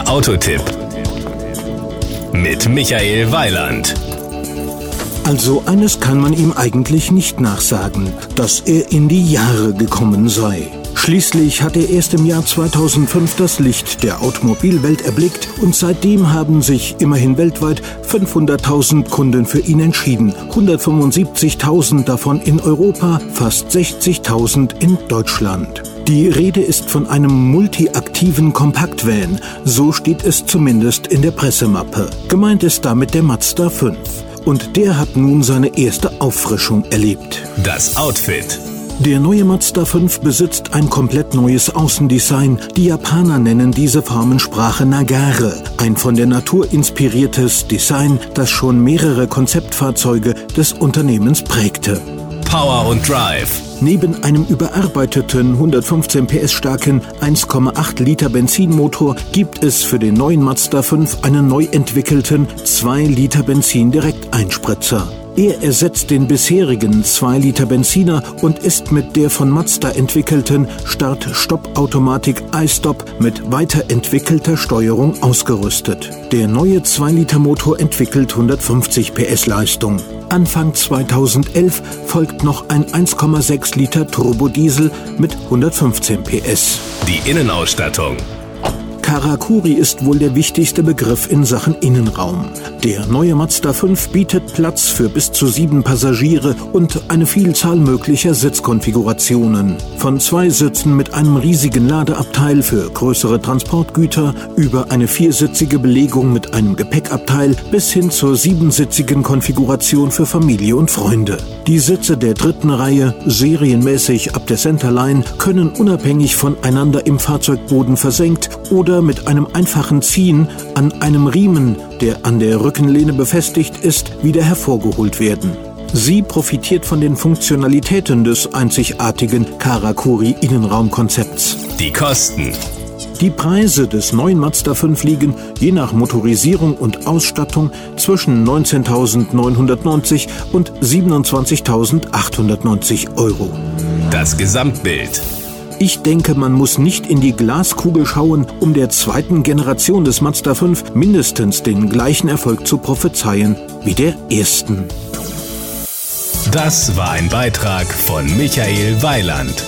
Der Autotipp mit Michael Weiland. Also eines kann man ihm eigentlich nicht nachsagen, dass er in die Jahre gekommen sei. Schließlich hat er erst im Jahr 2005 das Licht der Automobilwelt erblickt und seitdem haben sich immerhin weltweit 500.000 Kunden für ihn entschieden. 175.000 davon in Europa, fast 60.000 in Deutschland. Die Rede ist von einem multiaktiven Kompaktvan, so steht es zumindest in der Pressemappe. Gemeint ist damit der Mazda 5. Und der hat nun seine erste Auffrischung erlebt. Das Outfit. Der neue Mazda 5 besitzt ein komplett neues Außendesign. Die Japaner nennen diese Formensprache Nagare, ein von der Natur inspiriertes Design, das schon mehrere Konzeptfahrzeuge des Unternehmens prägte. Power und Drive. Neben einem überarbeiteten 115 PS starken 1,8 Liter Benzinmotor gibt es für den neuen Mazda 5 einen neu entwickelten 2 Liter Benzin Direkteinspritzer. Er ersetzt den bisherigen 2 Liter Benziner und ist mit der von Mazda entwickelten Start-Stopp-Automatik iStop mit weiterentwickelter Steuerung ausgerüstet. Der neue 2 Liter Motor entwickelt 150 PS Leistung. Anfang 2011 folgt noch ein 1,6 Liter Turbodiesel mit 115 PS. Die Innenausstattung. Karakuri ist wohl der wichtigste Begriff in Sachen Innenraum. Der neue Mazda 5 bietet Platz für bis zu sieben Passagiere und eine Vielzahl möglicher Sitzkonfigurationen. Von zwei Sitzen mit einem riesigen Ladeabteil für größere Transportgüter über eine viersitzige Belegung mit einem Gepäckabteil bis hin zur siebensitzigen Konfiguration für Familie und Freunde. Die Sitze der dritten Reihe, serienmäßig ab der Centerline, können unabhängig voneinander im Fahrzeugboden versenkt oder mit einem einfachen Ziehen an einem Riemen, der an der Rückenlehne befestigt ist, wieder hervorgeholt werden. Sie profitiert von den Funktionalitäten des einzigartigen Karakuri Innenraumkonzepts. Die Kosten. Die Preise des neuen Mazda 5 liegen, je nach Motorisierung und Ausstattung, zwischen 19.990 und 27.890 Euro. Das Gesamtbild. Ich denke, man muss nicht in die Glaskugel schauen, um der zweiten Generation des Mazda 5 mindestens den gleichen Erfolg zu prophezeien wie der ersten. Das war ein Beitrag von Michael Weiland.